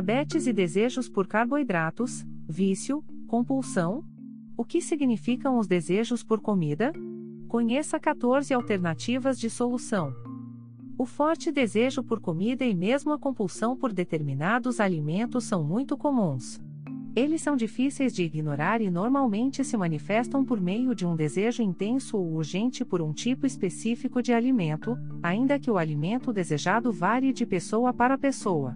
Diabetes e desejos por carboidratos, vício, compulsão? O que significam os desejos por comida? Conheça 14 alternativas de solução. O forte desejo por comida e mesmo a compulsão por determinados alimentos são muito comuns. Eles são difíceis de ignorar e normalmente se manifestam por meio de um desejo intenso ou urgente por um tipo específico de alimento, ainda que o alimento desejado varie de pessoa para pessoa.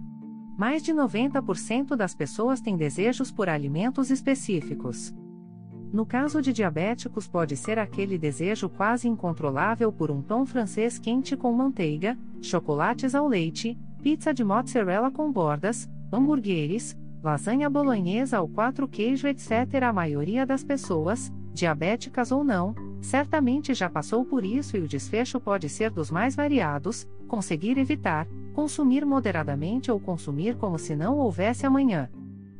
Mais de 90% das pessoas têm desejos por alimentos específicos. No caso de diabéticos, pode ser aquele desejo quase incontrolável por um pão francês quente com manteiga, chocolates ao leite, pizza de mozzarella com bordas, hambúrgueres, lasanha bolonhesa ou quatro queijo, etc. A maioria das pessoas, diabéticas ou não, certamente já passou por isso e o desfecho pode ser dos mais variados: conseguir evitar, consumir moderadamente ou consumir como se não houvesse amanhã.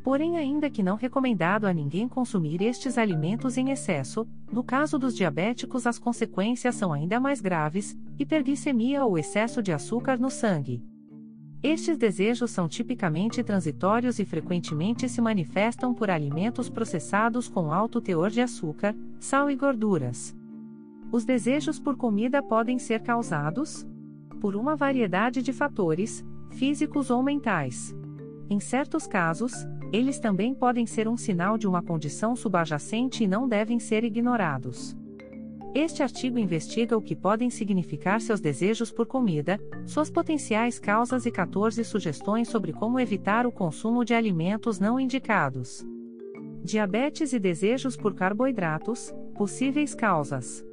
Porém, ainda que não recomendado a ninguém consumir estes alimentos em excesso, no caso dos diabéticos as consequências são ainda mais graves: hiperglicemia ou excesso de açúcar no sangue. Estes desejos são tipicamente transitórios e frequentemente se manifestam por alimentos processados com alto teor de açúcar, sal e gorduras. Os desejos por comida podem ser causados por uma variedade de fatores, físicos ou mentais. Em certos casos, eles também podem ser um sinal de uma condição subjacente e não devem ser ignorados. Este artigo investiga o que podem significar seus desejos por comida, suas potenciais causas e 14 sugestões sobre como evitar o consumo de alimentos não indicados. Diabetes e desejos por carboidratos, possíveis causas.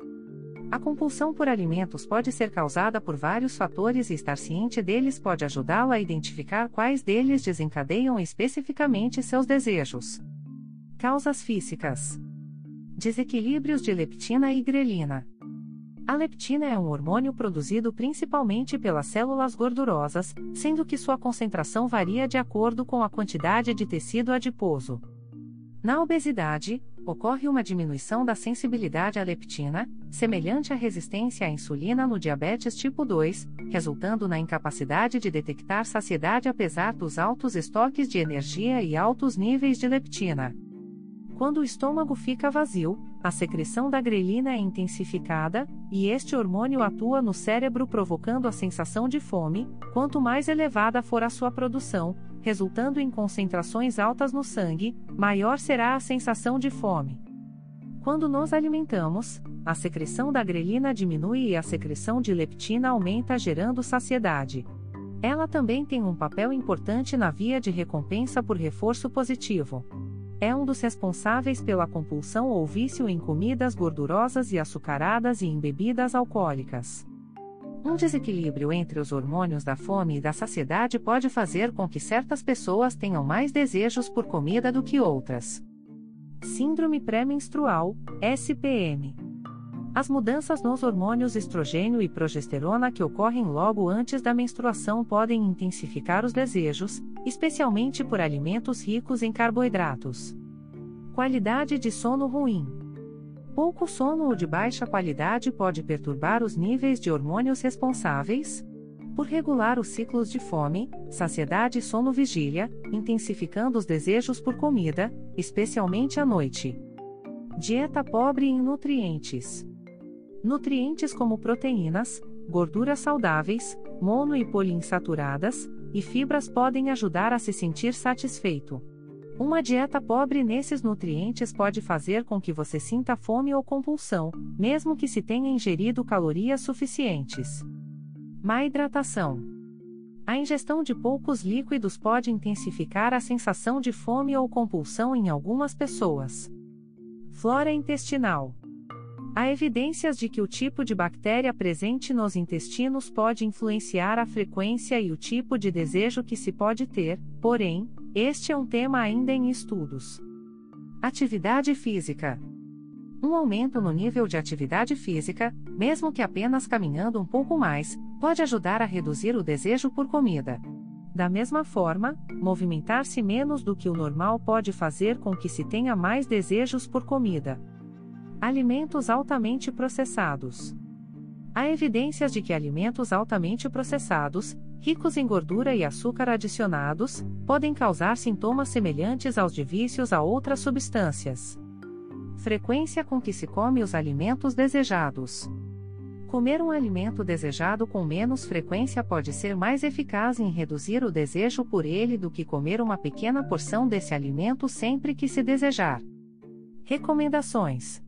A compulsão por alimentos pode ser causada por vários fatores e estar ciente deles pode ajudá-lo a identificar quais deles desencadeiam especificamente seus desejos. Causas físicas: Desequilíbrios de leptina e grelina. A leptina é um hormônio produzido principalmente pelas células gordurosas, sendo que sua concentração varia de acordo com a quantidade de tecido adiposo. Na obesidade, ocorre uma diminuição da sensibilidade à leptina, semelhante à resistência à insulina no diabetes tipo 2, resultando na incapacidade de detectar saciedade apesar dos altos estoques de energia e altos níveis de leptina. Quando o estômago fica vazio, a secreção da grelina é intensificada, e este hormônio atua no cérebro provocando a sensação de fome, quanto mais elevada for a sua produção, resultando em concentrações altas no sangue, maior será a sensação de fome. Quando nos alimentamos, a secreção da grelina diminui e a secreção de leptina aumenta, gerando saciedade. Ela também tem um papel importante na via de recompensa por reforço positivo. É um dos responsáveis pela compulsão ou vício em comidas gordurosas e açucaradas e em bebidas alcoólicas. Um desequilíbrio entre os hormônios da fome e da saciedade pode fazer com que certas pessoas tenham mais desejos por comida do que outras. Síndrome pré-menstrual, SPM. As mudanças nos hormônios estrogênio e progesterona que ocorrem logo antes da menstruação podem intensificar os desejos, especialmente por alimentos ricos em carboidratos. Qualidade de sono ruim. Pouco sono ou de baixa qualidade pode perturbar os níveis de hormônios responsáveis por regular os ciclos de fome, saciedade e sono-vigília, intensificando os desejos por comida, especialmente à noite. Dieta pobre em nutrientes. Nutrientes como proteínas, gorduras saudáveis, mono e poliinsaturadas, e fibras podem ajudar a se sentir satisfeito. Uma dieta pobre nesses nutrientes pode fazer com que você sinta fome ou compulsão, mesmo que se tenha ingerido calorias suficientes. Má hidratação. A ingestão de poucos líquidos pode intensificar a sensação de fome ou compulsão em algumas pessoas. Flora intestinal. Há evidências de que o tipo de bactéria presente nos intestinos pode influenciar a frequência e o tipo de desejo que se pode ter, porém, este é um tema ainda em estudos. Atividade física. Um aumento no nível de atividade física, mesmo que apenas caminhando um pouco mais, pode ajudar a reduzir o desejo por comida. Da mesma forma, movimentar-se menos do que o normal pode fazer com que se tenha mais desejos por comida. Alimentos altamente processados. Há evidências de que alimentos altamente processados, ricos em gordura e açúcar adicionados, podem causar sintomas semelhantes aos de vícios a outras substâncias. Frequência com que se come os alimentos desejados. Comer um alimento desejado com menos frequência pode ser mais eficaz em reduzir o desejo por ele do que comer uma pequena porção desse alimento sempre que se desejar. Recomendações: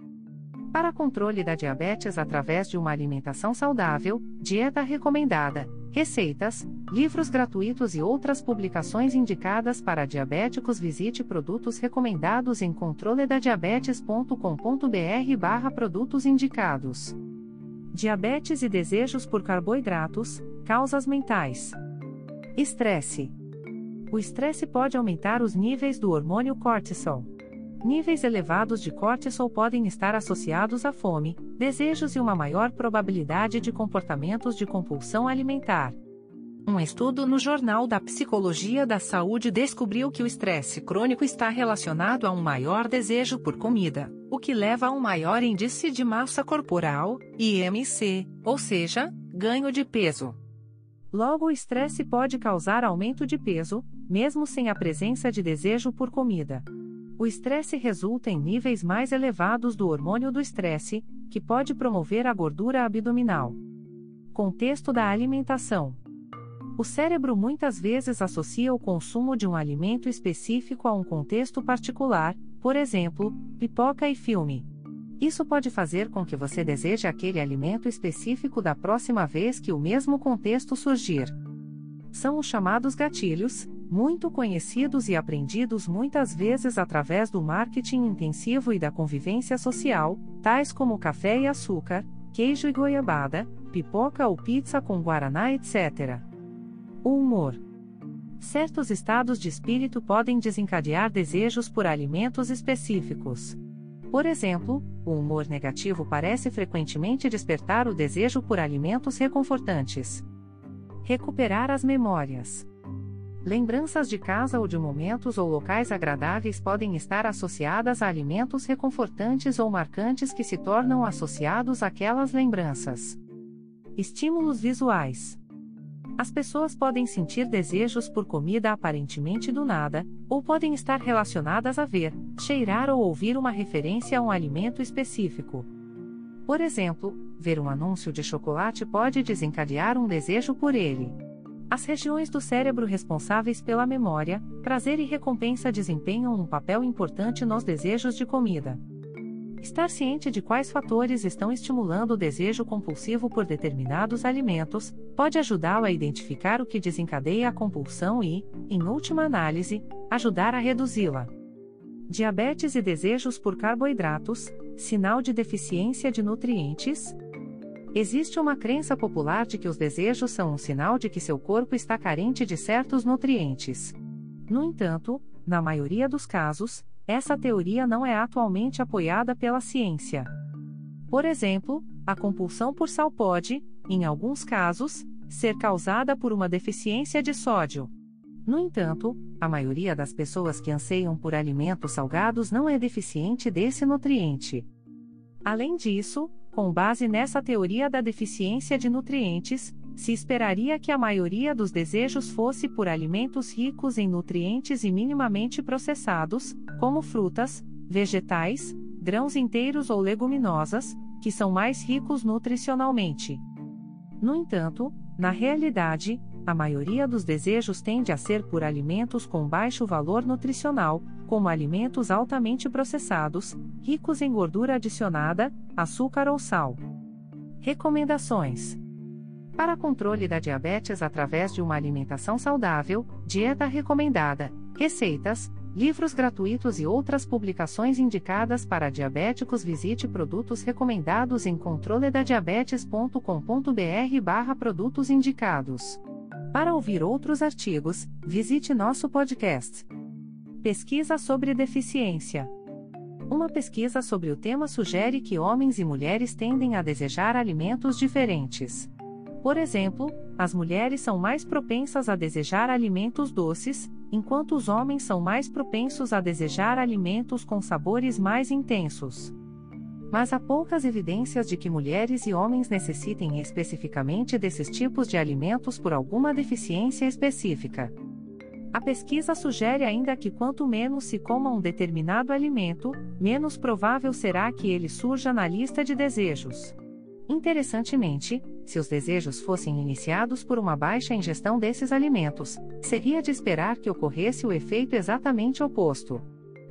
Para controle da diabetes através de uma alimentação saudável, dieta recomendada, receitas, livros gratuitos e outras publicações indicadas para diabéticos, visite produtos recomendados em controledadiabetes.com.br/barra produtos indicados. Diabetes e desejos por carboidratos, causas mentais. Estresse. O estresse pode aumentar os níveis do hormônio cortisol. Níveis elevados de cortisol podem estar associados à fome, desejos e uma maior probabilidade de comportamentos de compulsão alimentar. Um estudo no Jornal da Psicologia da Saúde descobriu que o estresse crônico está relacionado a um maior desejo por comida, o que leva a um maior índice de massa corporal, IMC, ou seja, ganho de peso. Logo, o estresse pode causar aumento de peso, mesmo sem a presença de desejo por comida. O estresse resulta em níveis mais elevados do hormônio do estresse, que pode promover a gordura abdominal. Contexto da alimentação. O cérebro muitas vezes associa o consumo de um alimento específico a um contexto particular, por exemplo, pipoca e filme. Isso pode fazer com que você deseje aquele alimento específico da próxima vez que o mesmo contexto surgir. São os chamados gatilhos, muito conhecidos e aprendidos muitas vezes através do marketing intensivo e da convivência social, tais como café e açúcar, queijo e goiabada, pipoca ou pizza com guaraná, etc. O humor. Certos estados de espírito podem desencadear desejos por alimentos específicos. Por exemplo, o humor negativo parece frequentemente despertar o desejo por alimentos reconfortantes. Recuperar as memórias. Lembranças de casa ou de momentos ou locais agradáveis podem estar associadas a alimentos reconfortantes ou marcantes que se tornam associados àquelas lembranças. Estímulos visuais. As pessoas podem sentir desejos por comida aparentemente do nada, ou podem estar relacionadas a ver, cheirar ou ouvir uma referência a um alimento específico. Por exemplo, ver um anúncio de chocolate pode desencadear um desejo por ele. As regiões do cérebro responsáveis pela memória, prazer e recompensa desempenham um papel importante nos desejos de comida. Estar ciente de quais fatores estão estimulando o desejo compulsivo por determinados alimentos pode ajudá-lo a identificar o que desencadeia a compulsão e, em última análise, ajudar a reduzi-la. Diabetes e desejos por carboidratos sinal de deficiência de nutrientes? Existe uma crença popular de que os desejos são um sinal de que seu corpo está carente de certos nutrientes. No entanto, na maioria dos casos, essa teoria não é atualmente apoiada pela ciência. Por exemplo, a compulsão por sal pode, em alguns casos, ser causada por uma deficiência de sódio. No entanto, a maioria das pessoas que anseiam por alimentos salgados não é deficiente desse nutriente. Além disso, com base nessa teoria da deficiência de nutrientes, se esperaria que a maioria dos desejos fosse por alimentos ricos em nutrientes e minimamente processados, como frutas, vegetais, grãos inteiros ou leguminosas, que são mais ricos nutricionalmente. No entanto, na realidade, a maioria dos desejos tende a ser por alimentos com baixo valor nutricional, como alimentos altamente processados, ricos em gordura adicionada, açúcar ou sal. Recomendações: para controle da diabetes através de uma alimentação saudável, dieta recomendada, receitas, livros gratuitos e outras publicações indicadas para diabéticos, visite produtos recomendados em controledadiabetes.com.br/barra produtos indicados. Para ouvir outros artigos, visite nosso podcast. Pesquisa sobre deficiência. Uma pesquisa sobre o tema sugere que homens e mulheres tendem a desejar alimentos diferentes. Por exemplo, as mulheres são mais propensas a desejar alimentos doces, enquanto os homens são mais propensos a desejar alimentos com sabores mais intensos. Mas há poucas evidências de que mulheres e homens necessitem especificamente desses tipos de alimentos por alguma deficiência específica. A pesquisa sugere ainda que quanto menos se coma um determinado alimento, menos provável será que ele surja na lista de desejos. Interessantemente, se os desejos fossem iniciados por uma baixa ingestão desses alimentos, seria de esperar que ocorresse o efeito exatamente oposto.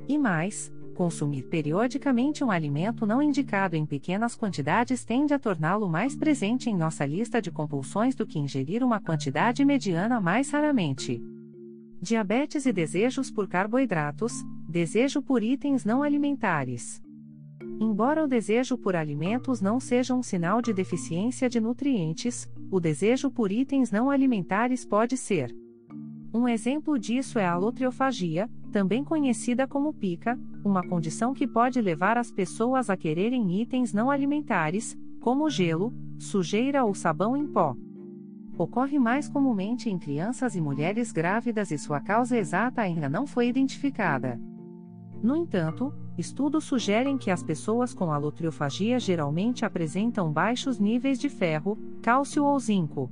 E mais, consumir periodicamente um alimento não indicado em pequenas quantidades tende a torná-lo mais presente em nossa lista de compulsões do que ingerir uma quantidade mediana mais raramente. Diabetes e desejos por carboidratos, desejo por itens não alimentares. Embora o desejo por alimentos não seja um sinal de deficiência de nutrientes, o desejo por itens não alimentares pode ser. Um exemplo disso é a alotriofagia, também conhecida como pica, uma condição que pode levar as pessoas a quererem itens não alimentares, como gelo, sujeira ou sabão em pó. Ocorre mais comumente em crianças e mulheres grávidas e sua causa exata ainda não foi identificada. No entanto, estudos sugerem que as pessoas com alotriofagia geralmente apresentam baixos níveis de ferro, cálcio ou zinco.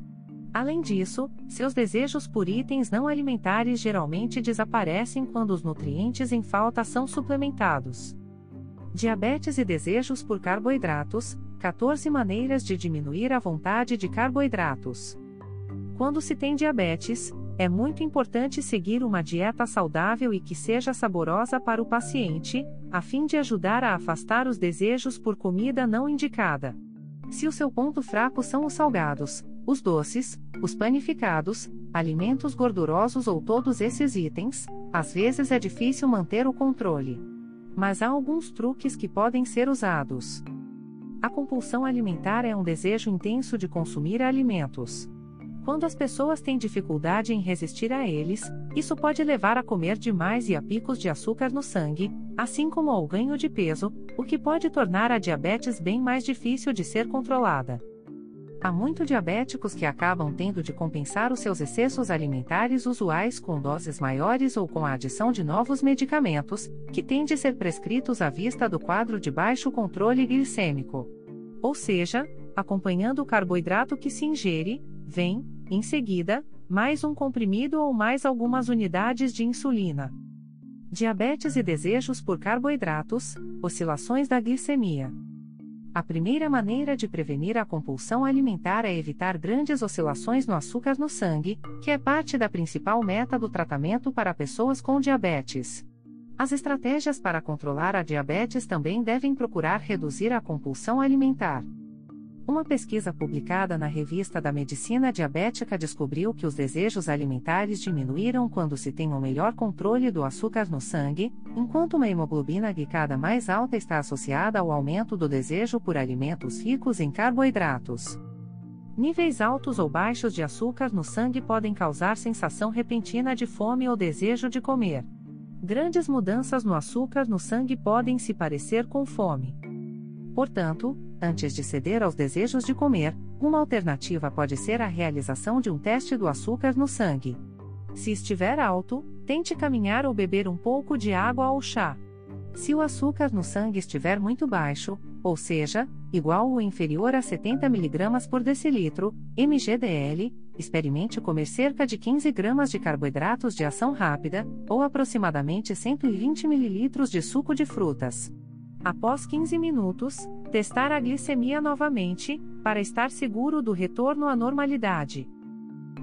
Além disso, seus desejos por itens não alimentares geralmente desaparecem quando os nutrientes em falta são suplementados. Diabetes e desejos por carboidratos 14 maneiras de diminuir a vontade de carboidratos. Quando se tem diabetes, é muito importante seguir uma dieta saudável e que seja saborosa para o paciente, a fim de ajudar a afastar os desejos por comida não indicada. Se o seu ponto fraco são os salgados, os doces, os panificados, alimentos gordurosos ou todos esses itens, às vezes é difícil manter o controle. Mas há alguns truques que podem ser usados. A compulsão alimentar é um desejo intenso de consumir alimentos. Quando as pessoas têm dificuldade em resistir a eles, isso pode levar a comer demais e a picos de açúcar no sangue, assim como ao ganho de peso, o que pode tornar a diabetes bem mais difícil de ser controlada. Há muitos diabéticos que acabam tendo de compensar os seus excessos alimentares usuais com doses maiores ou com a adição de novos medicamentos, que têm de ser prescritos à vista do quadro de baixo controle glicêmico. Ou seja, acompanhando o carboidrato que se ingere, vem, em seguida, mais um comprimido ou mais algumas unidades de insulina. Diabetes e desejos por carboidratos, oscilações da glicemia. A primeira maneira de prevenir a compulsão alimentar é evitar grandes oscilações no açúcar no sangue, que é parte da principal meta do tratamento para pessoas com diabetes. As estratégias para controlar a diabetes também devem procurar reduzir a compulsão alimentar. Uma pesquisa publicada na Revista da Medicina Diabética descobriu que os desejos alimentares diminuíram quando se tem um melhor controle do açúcar no sangue, enquanto uma hemoglobina glicada mais alta está associada ao aumento do desejo por alimentos ricos em carboidratos. Níveis altos ou baixos de açúcar no sangue podem causar sensação repentina de fome ou desejo de comer. Grandes mudanças no açúcar no sangue podem se parecer com fome. Portanto, antes de ceder aos desejos de comer, uma alternativa pode ser a realização de um teste do açúcar no sangue. Se estiver alto, tente caminhar ou beber um pouco de água ou chá. Se o açúcar no sangue estiver muito baixo, ou seja, igual ou inferior a 70 mg por decilitro, mgdl, experimente comer cerca de 15 gramas de carboidratos de ação rápida, ou aproximadamente 120 ml de suco de frutas. Após 15 minutos, testar a glicemia novamente, para estar seguro do retorno à normalidade.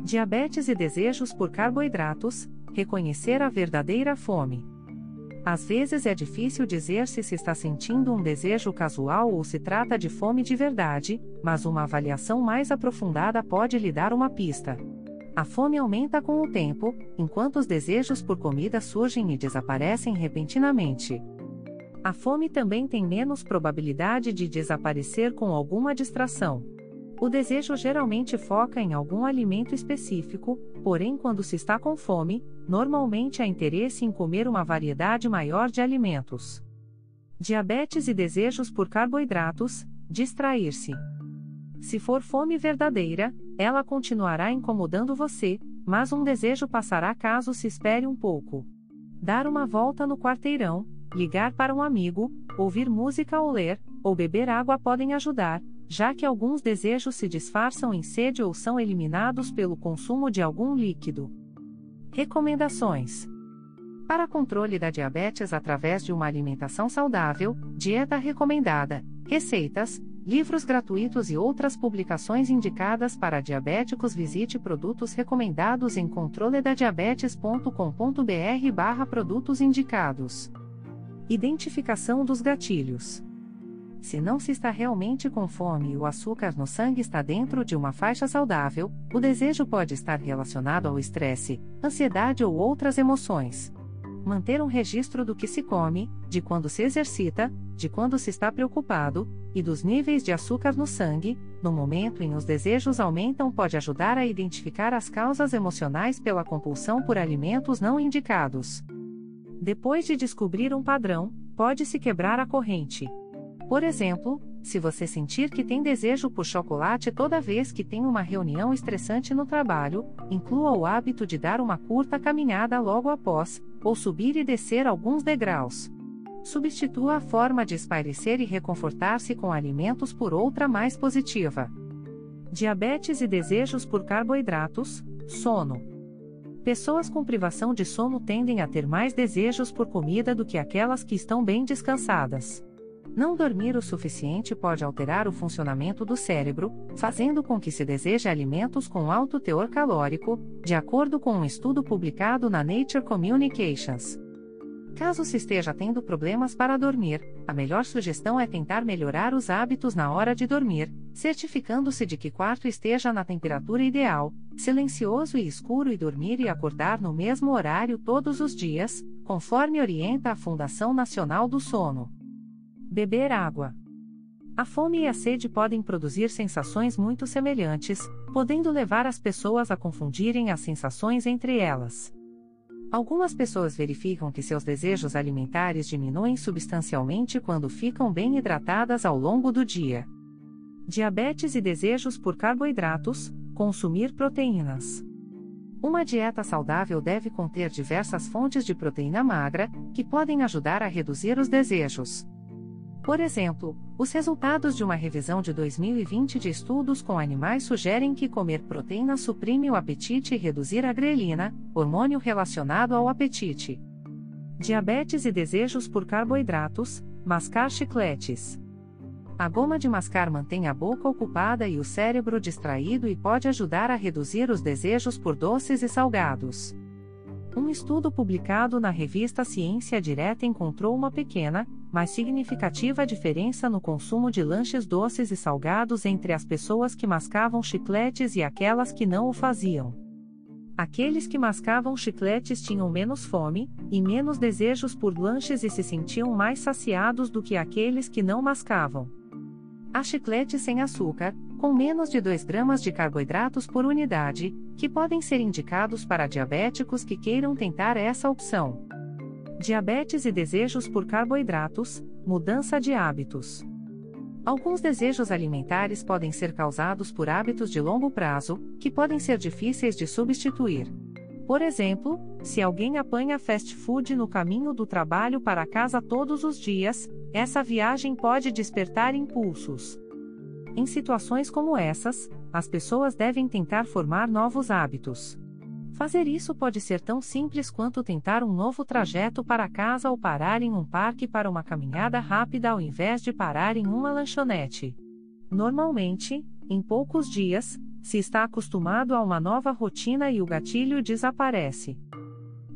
Diabetes e desejos por carboidratos reconhecer a verdadeira fome. Às vezes é difícil dizer se se está sentindo um desejo casual ou se trata de fome de verdade, mas uma avaliação mais aprofundada pode lhe dar uma pista. A fome aumenta com o tempo, enquanto os desejos por comida surgem e desaparecem repentinamente. A fome também tem menos probabilidade de desaparecer com alguma distração. O desejo geralmente foca em algum alimento específico, porém, quando se está com fome, normalmente há interesse em comer uma variedade maior de alimentos. Diabetes e desejos por carboidratos, distrair-se. Se for fome verdadeira, ela continuará incomodando você, mas um desejo passará caso se espere um pouco. Dar uma volta no quarteirão, ligar para um amigo, ouvir música ou ler, ou beber água podem ajudar, já que alguns desejos se disfarçam em sede ou são eliminados pelo consumo de algum líquido. Recomendações: Para controle da diabetes através de uma alimentação saudável, dieta recomendada, receitas, livros gratuitos e outras publicações indicadas para diabéticos, visite produtos recomendados em controledadiabetes.com.br/barra produtos indicados. Identificação dos gatilhos. Se não se está realmente com fome e o açúcar no sangue está dentro de uma faixa saudável, o desejo pode estar relacionado ao estresse, ansiedade ou outras emoções. Manter um registro do que se come, de quando se exercita, de quando se está preocupado, e dos níveis de açúcar no sangue, no momento em os desejos aumentam, pode ajudar a identificar as causas emocionais pela compulsão por alimentos não indicados. Depois de descobrir um padrão, pode-se quebrar a corrente. Por exemplo, se você sentir que tem desejo por chocolate toda vez que tem uma reunião estressante no trabalho, inclua o hábito de dar uma curta caminhada logo após, ou subir e descer alguns degraus. Substitua a forma de espairecer e reconfortar-se com alimentos por outra mais positiva. Diabetes e desejos por carboidratos, sono. Pessoas com privação de sono tendem a ter mais desejos por comida do que aquelas que estão bem descansadas. Não dormir o suficiente pode alterar o funcionamento do cérebro, fazendo com que se deseje alimentos com alto teor calórico, de acordo com um estudo publicado na Nature Communications. Caso se esteja tendo problemas para dormir, a melhor sugestão é tentar melhorar os hábitos na hora de dormir, certificando-se de que quarto esteja na temperatura ideal, silencioso e escuro e dormir e acordar no mesmo horário todos os dias, conforme orienta a Fundação Nacional do Sono. Beber água. A fome e a sede podem produzir sensações muito semelhantes, podendo levar as pessoas a confundirem as sensações entre elas. Algumas pessoas verificam que seus desejos alimentares diminuem substancialmente quando ficam bem hidratadas ao longo do dia. Diabetes e desejos por carboidratos, consumir proteínas. Uma dieta saudável deve conter diversas fontes de proteína magra, que podem ajudar a reduzir os desejos. Por exemplo, os resultados de uma revisão de 2020 de estudos com animais sugerem que comer proteína suprime o apetite e reduzir a grelina, hormônio relacionado ao apetite. Diabetes e desejos por carboidratos, mascar chicletes. A goma de mascar mantém a boca ocupada e o cérebro distraído e pode ajudar a reduzir os desejos por doces e salgados. Um estudo publicado na revista Ciência Direta encontrou uma pequena, mas significativa diferença no consumo de lanches doces e salgados entre as pessoas que mascavam chicletes e aquelas que não o faziam. Aqueles que mascavam chicletes tinham menos fome e menos desejos por lanches e se sentiam mais saciados do que aqueles que não mascavam. Há chicletes sem açúcar, com menos de 2 gramas de carboidratos por unidade, que podem ser indicados para diabéticos que queiram tentar essa opção. Diabetes e desejos por carboidratos, mudança de hábitos. Alguns desejos alimentares podem ser causados por hábitos de longo prazo, que podem ser difíceis de substituir. Por exemplo, se alguém apanha fast food no caminho do trabalho para casa todos os dias, essa viagem pode despertar impulsos. Em situações como essas, as pessoas devem tentar formar novos hábitos. Fazer isso pode ser tão simples quanto tentar um novo trajeto para casa ou parar em um parque para uma caminhada rápida ao invés de parar em uma lanchonete. Normalmente, em poucos dias, se está acostumado a uma nova rotina e o gatilho desaparece.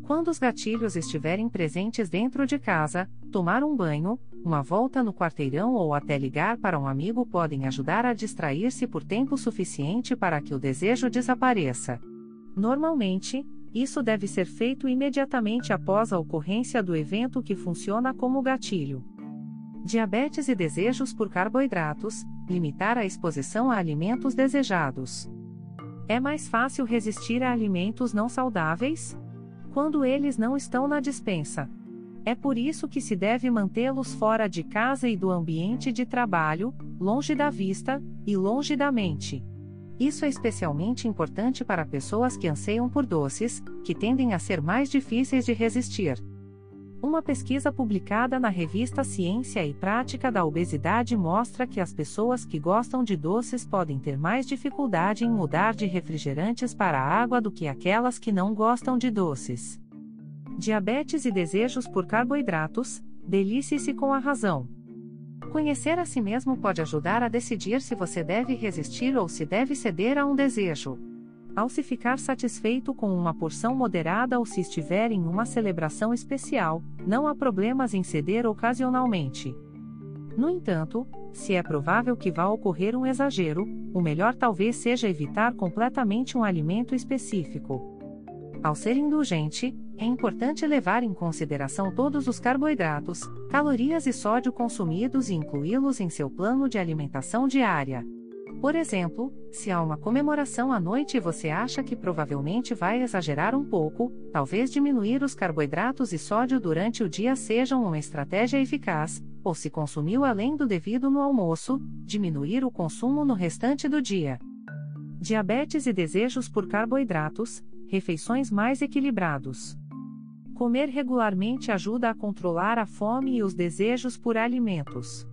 Quando os gatilhos estiverem presentes dentro de casa, tomar um banho, uma volta no quarteirão ou até ligar para um amigo podem ajudar a distrair-se por tempo suficiente para que o desejo desapareça. Normalmente, isso deve ser feito imediatamente após a ocorrência do evento que funciona como gatilho. Diabetes e desejos por carboidratos limitar a exposição a alimentos desejados. É mais fácil resistir a alimentos não saudáveis? Quando eles não estão na dispensa. É por isso que se deve mantê-los fora de casa e do ambiente de trabalho, longe da vista e longe da mente. Isso é especialmente importante para pessoas que anseiam por doces, que tendem a ser mais difíceis de resistir. Uma pesquisa publicada na revista Ciência e Prática da Obesidade mostra que as pessoas que gostam de doces podem ter mais dificuldade em mudar de refrigerantes para água do que aquelas que não gostam de doces. Diabetes e desejos por carboidratos, delicie-se com a razão. Conhecer a si mesmo pode ajudar a decidir se você deve resistir ou se deve ceder a um desejo. Ao se ficar satisfeito com uma porção moderada ou se estiver em uma celebração especial, não há problemas em ceder ocasionalmente. No entanto, se é provável que vá ocorrer um exagero, o melhor talvez seja evitar completamente um alimento específico. Ao ser indulgente, é importante levar em consideração todos os carboidratos, calorias e sódio consumidos e incluí-los em seu plano de alimentação diária. Por exemplo, se há uma comemoração à noite e você acha que provavelmente vai exagerar um pouco, talvez diminuir os carboidratos e sódio durante o dia sejam uma estratégia eficaz, ou se consumiu além do devido no almoço, diminuir o consumo no restante do dia. Diabetes e desejos por carboidratos, refeições mais equilibrados. Comer regularmente ajuda a controlar a fome e os desejos por alimentos.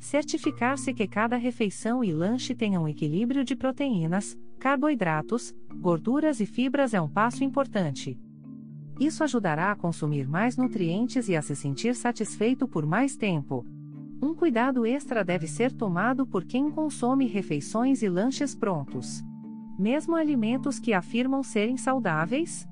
Certificar-se que cada refeição e lanche tenham um equilíbrio de proteínas, carboidratos, gorduras e fibras é um passo importante. Isso ajudará a consumir mais nutrientes e a se sentir satisfeito por mais tempo. Um cuidado extra deve ser tomado por quem consome refeições e lanches prontos. Mesmo alimentos que afirmam serem saudáveis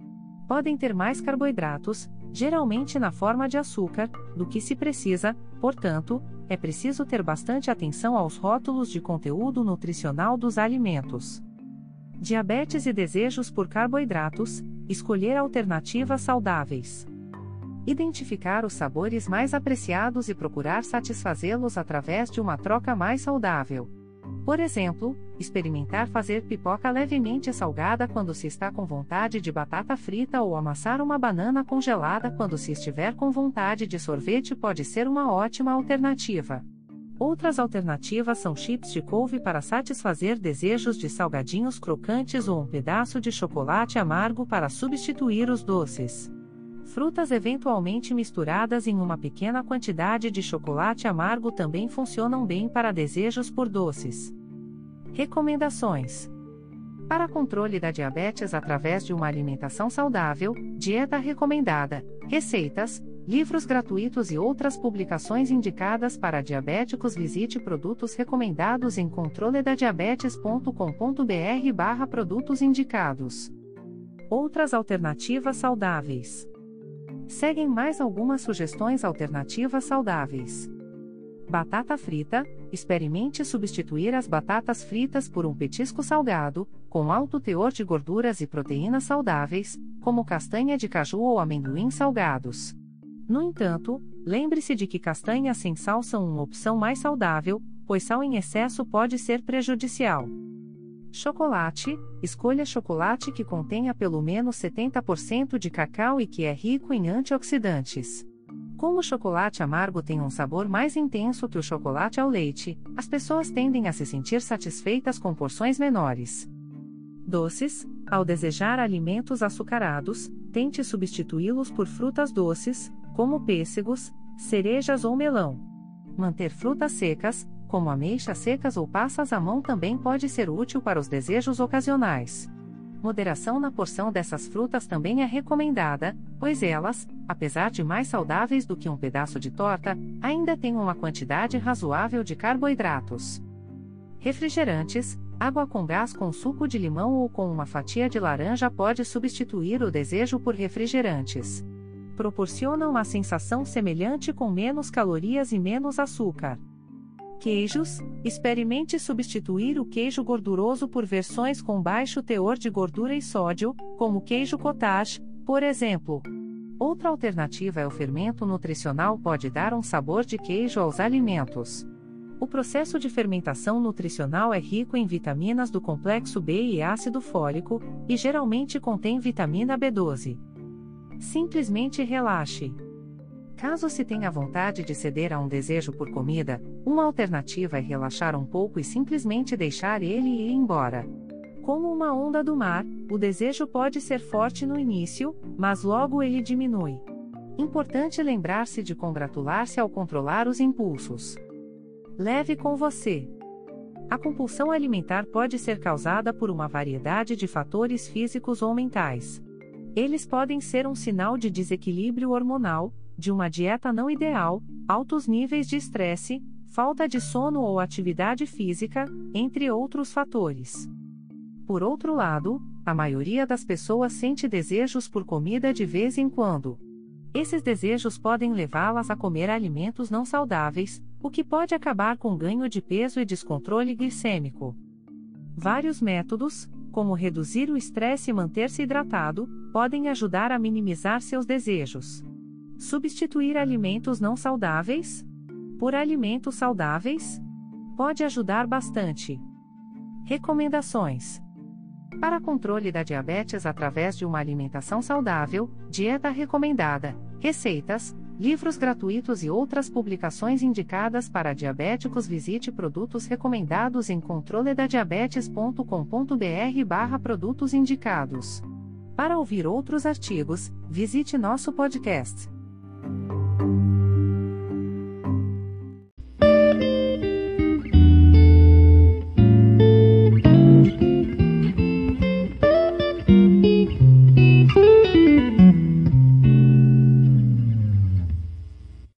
podem ter mais carboidratos, geralmente na forma de açúcar, do que se precisa, portanto, é preciso ter bastante atenção aos rótulos de conteúdo nutricional dos alimentos. Diabetes e desejos por carboidratos, escolher alternativas saudáveis. Identificar os sabores mais apreciados e procurar satisfazê-los através de uma troca mais saudável. Por exemplo, experimentar fazer pipoca levemente salgada quando se está com vontade de batata frita ou amassar uma banana congelada quando se estiver com vontade de sorvete pode ser uma ótima alternativa. Outras alternativas são chips de couve para satisfazer desejos de salgadinhos crocantes ou um pedaço de chocolate amargo para substituir os doces. Frutas eventualmente misturadas em uma pequena quantidade de chocolate amargo também funcionam bem para desejos por doces. Recomendações: Para controle da diabetes através de uma alimentação saudável, dieta recomendada, receitas, livros gratuitos e outras publicações indicadas para diabéticos, visite produtos recomendados em controledadiabetes.com.br/barra produtos indicados. Outras alternativas saudáveis. Seguem mais algumas sugestões alternativas saudáveis. Batata frita: experimente substituir as batatas fritas por um petisco salgado, com alto teor de gorduras e proteínas saudáveis, como castanha de caju ou amendoim salgados. No entanto, lembre-se de que castanhas sem sal são uma opção mais saudável, pois sal em excesso pode ser prejudicial. Chocolate: escolha chocolate que contenha pelo menos 70% de cacau e que é rico em antioxidantes. Como o chocolate amargo tem um sabor mais intenso que o chocolate ao leite, as pessoas tendem a se sentir satisfeitas com porções menores. Doces: ao desejar alimentos açucarados, tente substituí-los por frutas doces, como pêssegos, cerejas ou melão. Manter frutas secas, como ameixas secas ou passas à mão também pode ser útil para os desejos ocasionais. Moderação na porção dessas frutas também é recomendada, pois elas, apesar de mais saudáveis do que um pedaço de torta, ainda têm uma quantidade razoável de carboidratos. Refrigerantes, água com gás com suco de limão ou com uma fatia de laranja pode substituir o desejo por refrigerantes. Proporcionam uma sensação semelhante com menos calorias e menos açúcar. Queijos: experimente substituir o queijo gorduroso por versões com baixo teor de gordura e sódio, como queijo cottage, por exemplo. Outra alternativa é o fermento nutricional pode dar um sabor de queijo aos alimentos. O processo de fermentação nutricional é rico em vitaminas do complexo B e ácido fólico, e geralmente contém vitamina B12. Simplesmente relaxe. Caso se tenha vontade de ceder a um desejo por comida, uma alternativa é relaxar um pouco e simplesmente deixar ele ir embora. Como uma onda do mar, o desejo pode ser forte no início, mas logo ele diminui. Importante lembrar-se de congratular-se ao controlar os impulsos. Leve com você. A compulsão alimentar pode ser causada por uma variedade de fatores físicos ou mentais. Eles podem ser um sinal de desequilíbrio hormonal, de uma dieta não ideal, altos níveis de estresse, falta de sono ou atividade física, entre outros fatores. Por outro lado, a maioria das pessoas sente desejos por comida de vez em quando. Esses desejos podem levá-las a comer alimentos não saudáveis, o que pode acabar com ganho de peso e descontrole glicêmico. Vários métodos, como reduzir o estresse e manter-se hidratado, podem ajudar a minimizar seus desejos. Substituir alimentos não saudáveis por alimentos saudáveis pode ajudar bastante. Recomendações: Para controle da diabetes através de uma alimentação saudável, dieta recomendada, receitas, livros gratuitos e outras publicações indicadas para diabéticos, visite produtos recomendados em controledadiabetes.com.br/barra produtos indicados. Para ouvir outros artigos, visite nosso podcast thank you